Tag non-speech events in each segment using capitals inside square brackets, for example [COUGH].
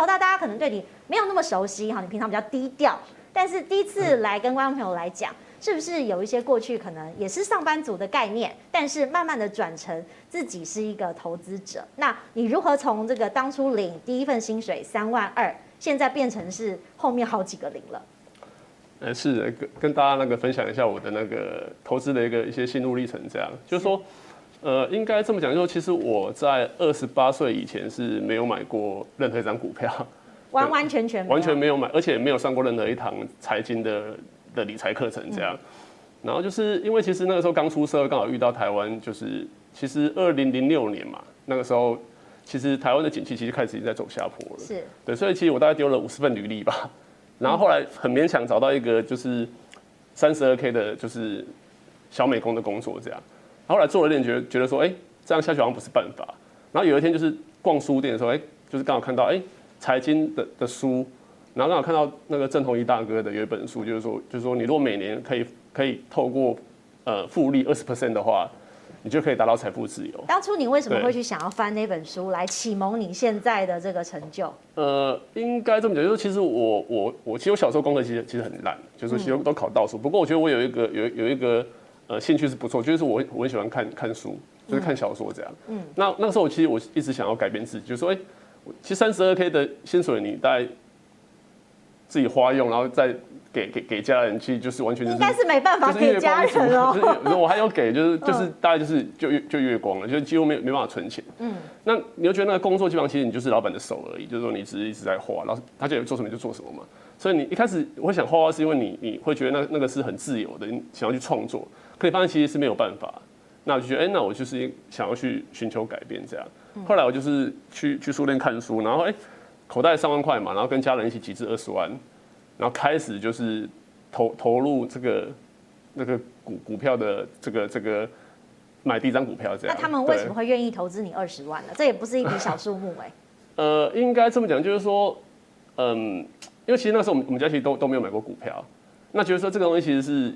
乔大，大家可能对你没有那么熟悉哈，你平常比较低调，但是第一次来跟观众朋友来讲。是不是有一些过去可能也是上班族的概念，但是慢慢的转成自己是一个投资者？那你如何从这个当初领第一份薪水三万二，现在变成是后面好几个零了？呃，是跟跟大家那个分享一下我的那个投资的一个一些心路历程，这样就是说，呃，应该这么讲，就是说，其实我在二十八岁以前是没有买过任何一张股票，完完全全完全没有买，而且没有上过任何一堂财经的。的理财课程这样，然后就是因为其实那个时候刚出社会，刚好遇到台湾，就是其实二零零六年嘛，那个时候其实台湾的景气其实开始已经在走下坡了，是。对，所以其实我大概丢了五十份履历吧，然后后来很勉强找到一个就是三十二 K 的，就是小美工的工作这样，后来做了点觉得觉得说，哎，这样下去好像不是办法，然后有一天就是逛书店的时候，哎，就是刚好看到哎财经的的书。然后刚好看到那个郑弘一大哥的有一本书，就是说，就是说，你如果每年可以可以透过呃复利二十 percent 的话，你就可以达到财富自由。当初你为什么会去想要翻那本书来启蒙你现在的这个成就？呃，应该这么讲，就是其实我我我其实我小时候功课其实其实很烂，就是其实都考倒数。不过我觉得我有一个有有一个呃兴趣是不错，就是我我很喜欢看看书，就是看小说这样。嗯。那那个时候我其实我一直想要改变自己，就是说，哎，其实三十二 K 的薪水你大概。自己花用，然后再给给给家人其实，就是完全就是应该是没办法给家人哦。就是我还有给，就是 [LAUGHS] 就是大概就是就月就月光了，就几乎没没办法存钱。嗯，那你就觉得那个工作基本上其实你就是老板的手而已，就是说你只是一直在花，然后他就做什么就做什么嘛。所以你一开始会想画画，是因为你你会觉得那那个是很自由的，你想要去创作，可以发现其实是没有办法。那我就觉得，哎，那我就是想要去寻求改变这样。后来我就是去去书店看书，然后哎。口袋三万块嘛，然后跟家人一起集资二十万，然后开始就是投投入这个那个股股票的这个这个买第一张股票这样。那他们为什么会愿意投资你二十万呢？这也不是一笔小数目哎。[LAUGHS] 呃，应该这么讲，就是说，嗯，因为其实那时候我们我们家其实都都没有买过股票，那觉得说这个东西其实是。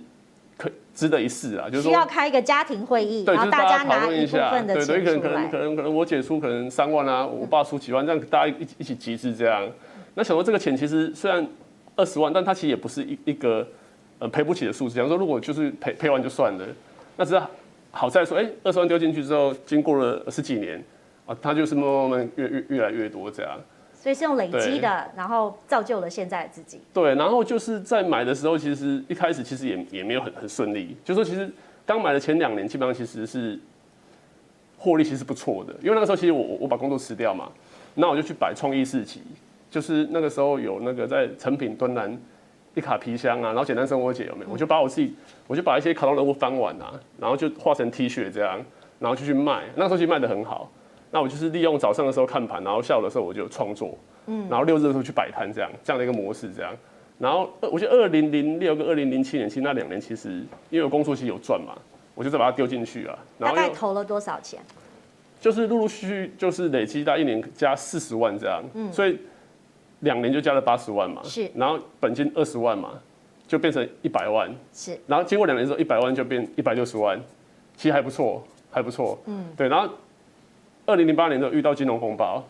可值得一试啊，就是说需要开一个家庭会议，然后大家拿一部分的钱。对，对，可能可能可能可能我姐出可能三万啊，我爸出几万，这样大家一一起集资这样。那想说这个钱其实虽然二十万，但它其实也不是一一个呃赔不起的数字。假如说如果就是赔赔完就算了，那只是好在说，哎，二十万丢进去之后，经过了十几年啊，它就是慢慢慢越越越来越多这样。所以是用累积的，然后造就了现在的自己。对，然后就是在买的时候，其实一开始其实也也没有很很顺利。就说其实刚买的前两年，基本上其实是获利其实不错的，因为那个时候其实我我把工作辞掉嘛，那我就去摆创意市集，就是那个时候有那个在成品端南一卡皮箱啊，然后简单生活节有没有？我就把我自己，我就把一些卡通人物翻完啊，然后就画成 T 恤这样，然后就去卖。那个时候其实卖的很好。那我就是利用早上的时候看盘，然后下午的时候我就创作，嗯，然后六日的时候去摆摊，这样这样的一个模式，这样。然后我觉得二零零六跟二零零七年，其实那两年其实因为我工作期有赚嘛，我就再把它丢进去啊。然后大概投了多少钱？就是陆陆续续就是累积到一年加四十万这样，嗯，所以两年就加了八十万嘛，是。然后本金二十万嘛，就变成一百万，是。然后经过两年之后，一百万就变一百六十万，其实还不错，还不错，嗯，对。然后。二零零八年的遇到金融风暴，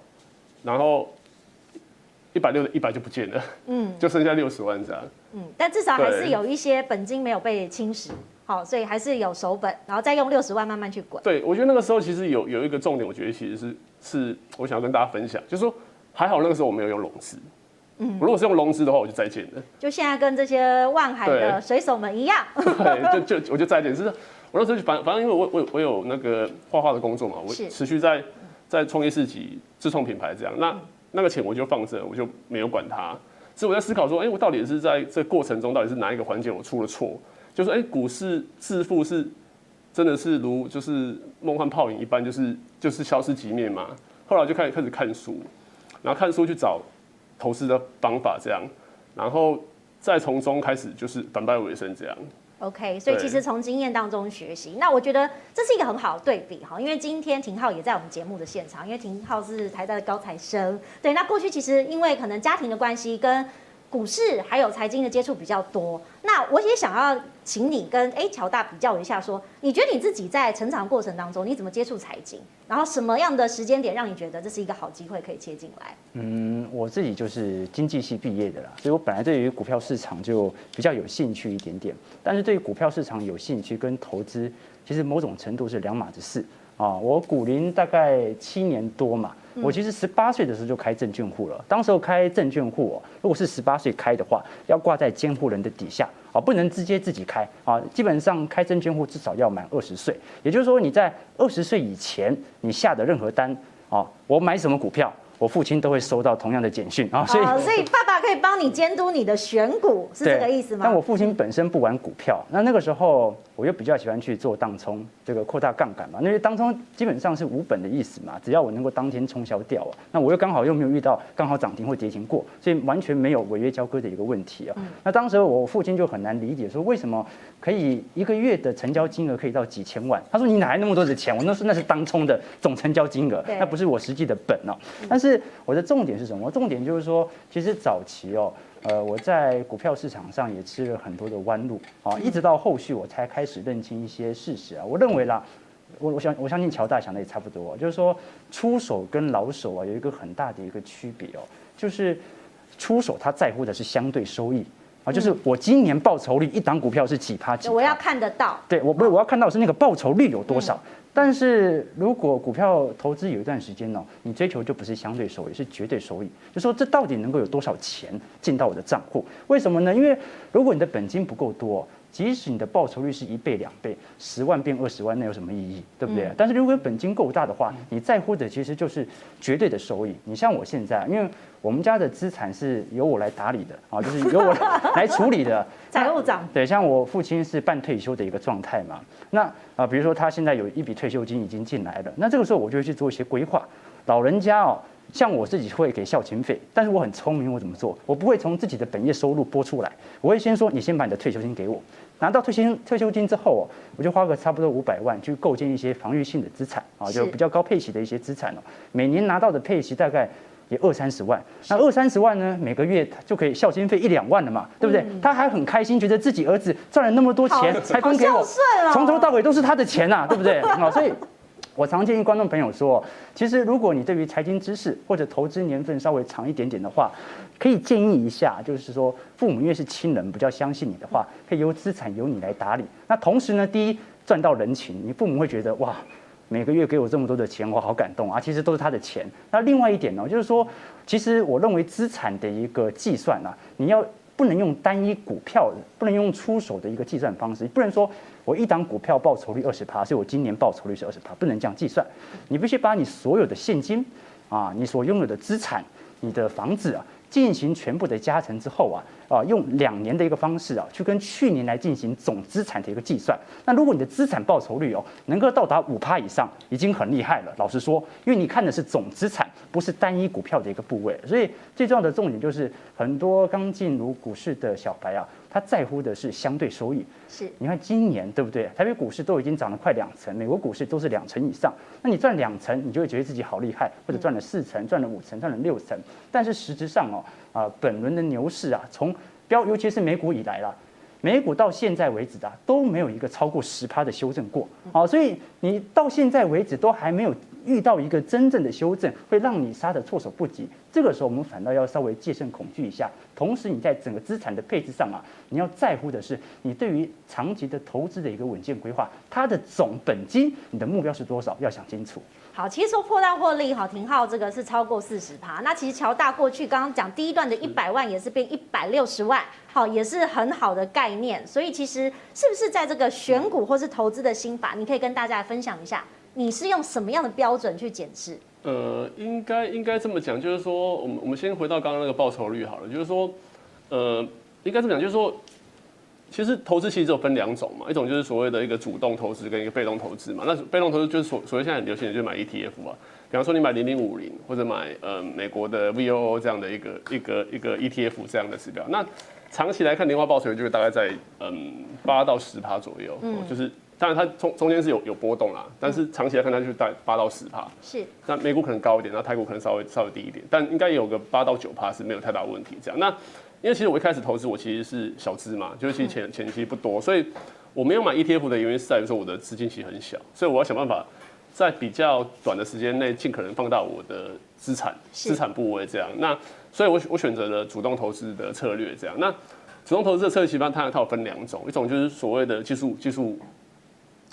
然后一百六的一百就不见了，嗯，[LAUGHS] 就剩下六十万这样，嗯，但至少还是有一些本金没有被侵蚀，好，所以还是有手本，然后再用六十万慢慢去滚。对，我觉得那个时候其实有有一个重点，我觉得其实是是我想要跟大家分享，就是说还好那个时候我没有用融资，嗯，如果是用融资的话，我就再见了。就现在跟这些万海的水手们一样，[LAUGHS] 对，就就我就再见，是。我那时候反反正因为我我我有那个画画的工作嘛，我持续在在创业市集自创品牌这样，那那个钱我就放着，我就没有管它。所以我在思考说，哎，我到底是在这过程中到底是哪一个环节我出了错？就是哎，股市致富是真的是如就是梦幻泡影一般，就是就是消失即灭嘛。后来就开始开始看书，然后看书去找投资的方法这样，然后再从中开始就是反败为胜这样。OK，所以其实从经验当中学习，那我觉得这是一个很好的对比哈，因为今天廷浩也在我们节目的现场，因为廷浩是台大的高材生，对，那过去其实因为可能家庭的关系跟股市还有财经的接触比较多，那我也想要请你跟哎乔大比较一下说，说你觉得你自己在成长过程当中，你怎么接触财经？然后什么样的时间点让你觉得这是一个好机会可以切进来？嗯，我自己就是经济系毕业的啦，所以我本来对于股票市场就比较有兴趣一点点，但是对于股票市场有兴趣跟投资，其实某种程度是两码子事啊。我股龄大概七年多嘛。我其实十八岁的时候就开证券户了。当时候开证券户哦，如果是十八岁开的话，要挂在监护人的底下啊，不能直接自己开啊。基本上开证券户至少要满二十岁，也就是说你在二十岁以前，你下的任何单啊，我买什么股票。我父亲都会收到同样的简讯啊，所以所以爸爸可以帮你监督你的选股，是这个意思吗？但我父亲本身不玩股票，那那个时候我又比较喜欢去做当冲，这个扩大杠杆嘛。那些当冲基本上是无本的意思嘛，只要我能够当天冲销掉啊，那我又刚好又没有遇到刚好涨停或跌停过，所以完全没有违约交割的一个问题啊。那当时我父亲就很难理解，说为什么可以一个月的成交金额可以到几千万？他说你哪来那么多的钱？我那是那是当冲的总成交金额，那不是我实际的本哦。但是我的重点是什么？重点就是说，其实早期其哦，呃，我在股票市场上也吃了很多的弯路啊，一直到后续我才开始认清一些事实啊。我认为啦，我我想我相信乔大想的也差不多，就是说出手跟老手啊有一个很大的一个区别哦，就是出手他在乎的是相对收益啊，就是我今年报酬率一档股票是几趴几，我要看得到，对我不是我要看到是那个报酬率有多少。但是如果股票投资有一段时间呢，你追求就不是相对收益，是绝对收益。就说这到底能够有多少钱进到我的账户？为什么呢？因为如果你的本金不够多，即使你的报酬率是一倍两倍，十万变二十万，那有什么意义？对不对？但是如果本金够大的话，你在乎的其实就是绝对的收益。你像我现在，因为我们家的资产是由我来打理的啊，就是由我来 [LAUGHS] 处理的。[LAUGHS] 财务长。对，像我父亲是半退休的一个状态嘛，那。啊，比如说他现在有一笔退休金已经进来了，那这个时候我就会去做一些规划。老人家哦，像我自己会给孝亲费，但是我很聪明，我怎么做？我不会从自己的本业收入拨出来，我会先说你先把你的退休金给我，拿到退休退休金之后哦，我就花个差不多五百万去构建一些防御性的资产啊，就比较高配息的一些资产哦，每年拿到的配息大概。也二三十万，那二三十万呢？每个月就可以孝心费一两万了嘛，对不对？他还很开心，觉得自己儿子赚了那么多钱，还分给我，从头到尾都是他的钱呐，对不对？[LAUGHS] 啊，所以我常建议观众朋友说，其实如果你对于财经知识或者投资年份稍微长一点点的话，可以建议一下，就是说父母因为是亲人，比较相信你的话，可以由资产由你来打理。那同时呢，第一赚到人情，你父母会觉得哇。每个月给我这么多的钱，我好感动啊！其实都是他的钱。那另外一点呢，就是说，其实我认为资产的一个计算啊，你要不能用单一股票，不能用出手的一个计算方式，不能说我一档股票报酬率二十趴，所以我今年报酬率是二十趴，不能这样计算。你必须把你所有的现金啊，你所拥有的资产，你的房子啊。进行全部的加成之后啊，啊，用两年的一个方式啊，去跟去年来进行总资产的一个计算。那如果你的资产报酬率哦，能够到达五趴以上，已经很厉害了。老实说，因为你看的是总资产，不是单一股票的一个部位。所以最重要的重点就是，很多刚进入股市的小白啊。他在乎的是相对收益，是。你看今年对不对？台北股市都已经涨了快两成，美国股市都是两成以上。那你赚两成，你就会觉得自己好厉害，或者赚了四成、赚了五成、赚了六成。但是实质上哦，啊，本轮的牛市啊，从标，尤其是美股以来啦，美股到现在为止啊，都没有一个超过十趴的修正过。好，所以你到现在为止都还没有。遇到一个真正的修正，会让你杀得措手不及。这个时候，我们反倒要稍微戒慎恐惧一下。同时，你在整个资产的配置上啊，你要在乎的是你对于长期的投资的一个稳健规划。它的总本金，你的目标是多少？要想清楚。好，其实说破大获利，好，廷浩这个是超过四十趴。那其实乔大过去刚刚讲第一段的一百万也是变一百六十万，好，也是很好的概念。所以其实是不是在这个选股或是投资的心法，你可以跟大家分享一下？你是用什么样的标准去检视？呃，应该应该这么讲，就是说，我们我们先回到刚刚那个报酬率好了，就是说，呃，应该这么讲，就是说，其实投资其实只有分两种嘛，一种就是所谓的一个主动投资跟一个被动投资嘛。那被动投资就是所所谓现在很流行的，就是买 ETF 嘛。比方说你买零零五零或者买呃美国的 VOO 这样的一个一个一个 ETF 这样的指标，那长期来看年化报酬率就会大概在嗯八到十趴左右，嗯，就是。当然，它中中间是有有波动啦，但是长期来看，它就是在八到十趴。是。那美股可能高一点，那泰国可能稍微稍微低一点，但应该有个八到九趴是没有太大问题。这样，那因为其实我一开始投资我其实是小资嘛，就是其实钱钱其实不多，所以我没有买 ETF 的原因是在于说我的资金其实很小，所以我要想办法在比较短的时间内尽可能放大我的资产资产部位这样。那所以我我选择了主动投资的策略这样。那主动投资的策略其实它它有分两种，一种就是所谓的技术技术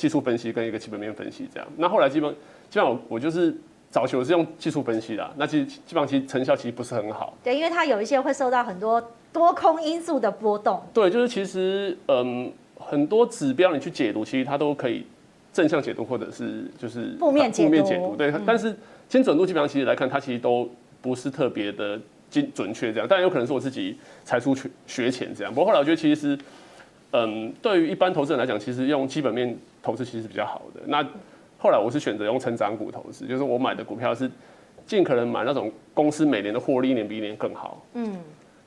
技术分析跟一个基本面分析这样。那后来基本基本上我我就是。早期我是用技术分析的，那其实基本上其实成效其实不是很好。对，因为它有一些会受到很多多空因素的波动。对，就是其实嗯，很多指标你去解读，其实它都可以正向解读，或者是就是负面解读。负面解读，对，嗯、但是精准度基本上其实来看，它其实都不是特别的精准确这样。当然有可能是我自己才疏学学浅这样。不过后来我觉得其实嗯，对于一般投资人来讲，其实用基本面投资其实是比较好的。那后来我是选择用成长股投资，就是我买的股票是尽可能买那种公司每年的获利一年比一年更好。嗯，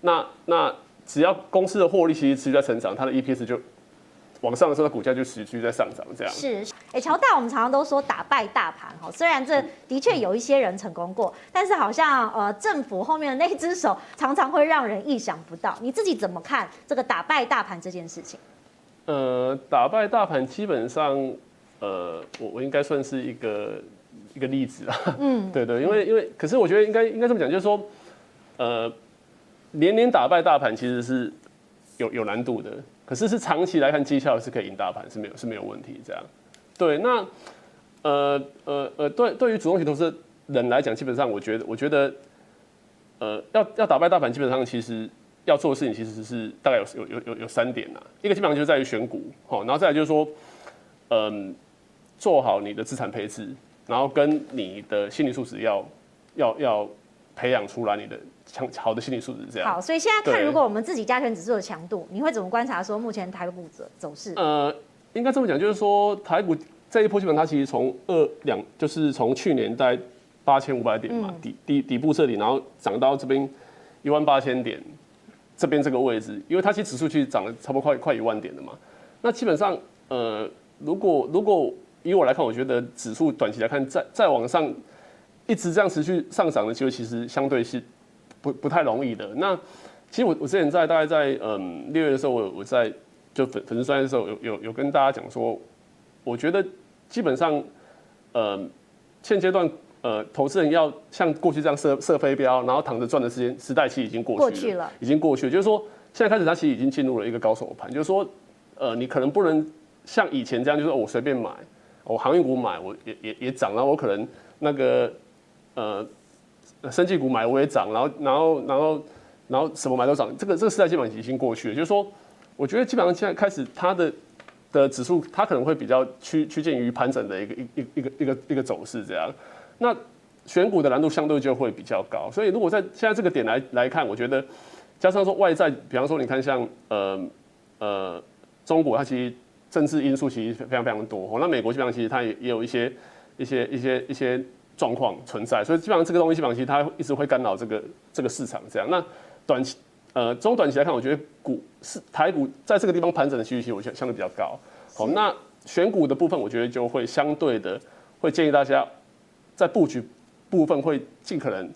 那那只要公司的获利其实持续在成长，它的 EPS 就往上的时候，股价就持续在上涨。这样是，哎，乔大，我们常常都说打败大盘哈，虽然这的确有一些人成功过，但是好像呃政府后面的那只手常常会让人意想不到。你自己怎么看这个打败大盘这件事情？呃，打败大盘基本上。呃，我我应该算是一个一个例子啊，嗯，[LAUGHS] 对对，因为因为，可是我觉得应该应该这么讲，就是说，呃，年年打败大盘其实是有有难度的，可是是长期来看绩效是可以赢大盘，是没有是没有问题这样。对，那呃呃呃，对对于主动型投资人来讲，基本上我觉得我觉得，呃，要要打败大盘，基本上其实要做的事情其实是大概有有有有有三点呐，一个基本上就是在于选股，好，然后再来就是说，嗯。做好你的资产配置，然后跟你的心理素质要要要培养出来，你的强好的心理素质这样。好，所以现在看，如果我们自己加权指数的强度，你会怎么观察说目前台股走走势？呃，应该这么讲，就是说台股这一波基本它其实从二两，就是从去年在八千五百点嘛，底底底部这里，然后涨到这边一万八千点这边这个位置，因为它其实指数其实涨了差不多快快一万点的嘛。那基本上，呃，如果如果以我来看，我觉得指数短期来看，再再往上一直这样持续上涨的机会，其实相对是不不太容易的。那其实我我之前在大概在嗯六月的时候，我我在就粉粉丝专业的时候，有有有跟大家讲说，我觉得基本上呃现阶段呃投资人要像过去这样射射飞镖，然后躺着赚的时间时代期已经过去了，过去了已经过去了。就是说现在开始，它其实已经进入了一个高手盘，就是说呃你可能不能像以前这样，就是我随便买。我航运股买，我也也也涨，然后我可能那个呃，生技股买我也涨，然后然后然后然后什么买都涨，这个这个时代基本上已经过去了。就是说，我觉得基本上现在开始它的的指数，它可能会比较趋趋近于盘整的一个一一一个一个一个走势这样。那选股的难度相对就会比较高，所以如果在现在这个点来来看，我觉得加上说外在，比方说你看像呃呃中国，它其实。政治因素其实非常非常多，那美国基本上其实它也也有一些一些一些一些状况存在，所以基本上这个东西基本上其实它一直会干扰这个这个市场这样。那短期呃中短期来看，我觉得股市台股在这个地方盘整的区域其实我觉得相对比较高。好，那选股的部分，我觉得就会相对的会建议大家在布局部分会尽可能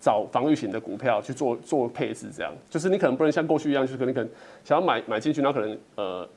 找防御型的股票去做做配置，这样就是你可能不能像过去一样，就是可能可能想要买买进去，然后可能呃。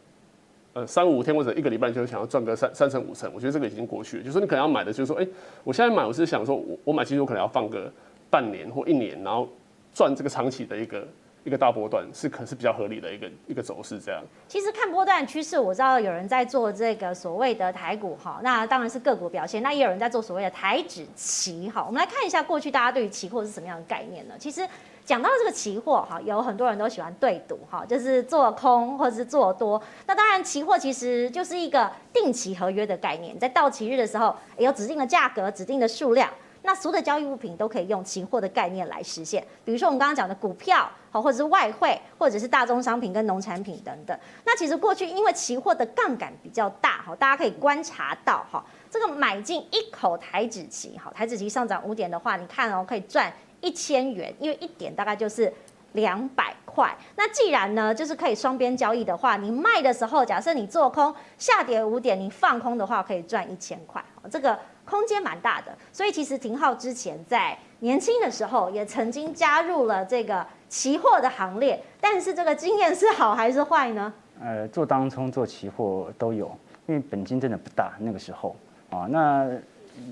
呃，三五天或者一个礼拜就想要赚个三三成五成，我觉得这个已经过去了。就是你可能要买的，就是说，哎、我现在买，我是想说我我买进去，我可能要放个半年或一年，然后赚这个长期的一个一个大波段，是可是比较合理的一个一个走势这样。其实看波段趋势，我知道有人在做这个所谓的台股哈，那当然是个股表现，那也有人在做所谓的台指期哈。我们来看一下过去大家对于期货是什么样的概念呢？其实。讲到这个期货哈，有很多人都喜欢对赌哈，就是做空或者是做多。那当然，期货其实就是一个定期合约的概念，在到期日的时候有指定的价格、指定的数量，那所有的交易物品都可以用期货的概念来实现。比如说我们刚刚讲的股票，好，或者是外汇，或者是大宗商品跟农产品等等。那其实过去因为期货的杠杆比较大哈，大家可以观察到哈，这个买进一口台指期，好，台指期上涨五点的话，你看哦，可以赚。一千元，因为一点大概就是两百块。那既然呢，就是可以双边交易的话，你卖的时候，假设你做空下跌五点，你放空的话可以赚一千块，这个空间蛮大的。所以其实廷浩之前在年轻的时候也曾经加入了这个期货的行列，但是这个经验是好还是坏呢？呃，做当冲、做期货都有，因为本金真的不大，那个时候啊，那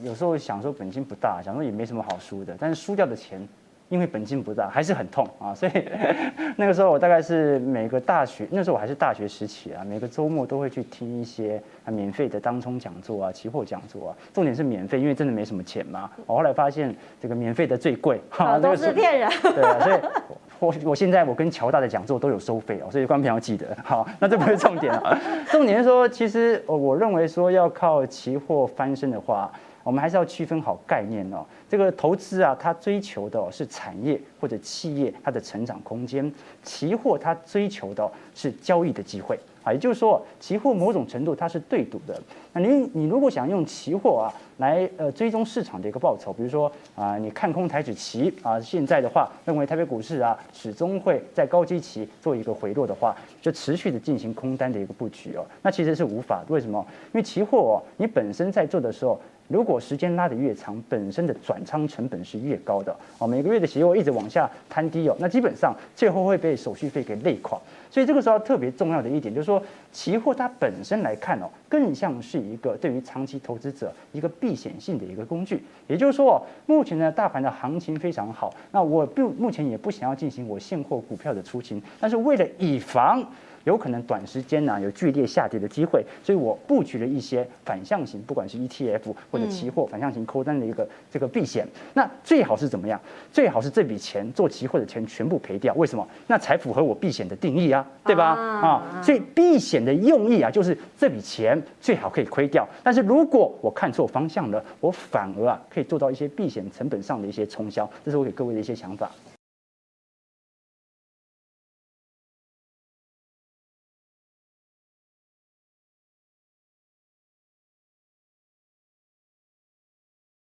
有时候想说本金不大，想说也没什么好输的，但是输掉的钱。因为本金不大，还是很痛啊，[LAUGHS] 所以那个时候我大概是每个大学，那时候我还是大学时期啊，每个周末都会去听一些啊免费的当冲讲座啊、期货讲座啊。重点是免费，因为真的没什么钱嘛。我后来发现这个免费的最贵，哈，都是骗人。对啊，所以我我现在我跟乔大的讲座都有收费哦，所以观众要记得。好，那这不是重点啊，重点是说，其实我认为说要靠期货翻身的话。我们还是要区分好概念哦。这个投资啊，它追求的是产业或者企业它的成长空间；期货它追求的是交易的机会啊。也就是说，期货某种程度它是对赌的。你你如果想用期货啊来呃追踪市场的一个报酬，比如说啊，你看空台指期啊，现在的话认为台北股市啊始终会在高基期做一个回落的话，就持续的进行空单的一个布局哦。那其实是无法，为什么？因为期货哦，你本身在做的时候。如果时间拉得越长，本身的转仓成本是越高的哦。每个月的期货一直往下摊低哦，那基本上最后会被手续费给累垮。所以这个时候特别重要的一点就是说，期货它本身来看哦，更像是一个对于长期投资者一个避险性的一个工具。也就是说，目前呢大盘的行情非常好，那我不目前也不想要进行我现货股票的出清，但是为了以防。有可能短时间呢有剧烈下跌的机会，所以我布局了一些反向型，不管是 ETF 或者期货反向型扣单的一个这个避险。那最好是怎么样？最好是这笔钱做期货的钱全部赔掉。为什么？那才符合我避险的定义啊，对吧？啊，所以避险的用意啊，就是这笔钱最好可以亏掉。但是如果我看错方向了，我反而啊可以做到一些避险成本上的一些冲销。这是我给各位的一些想法。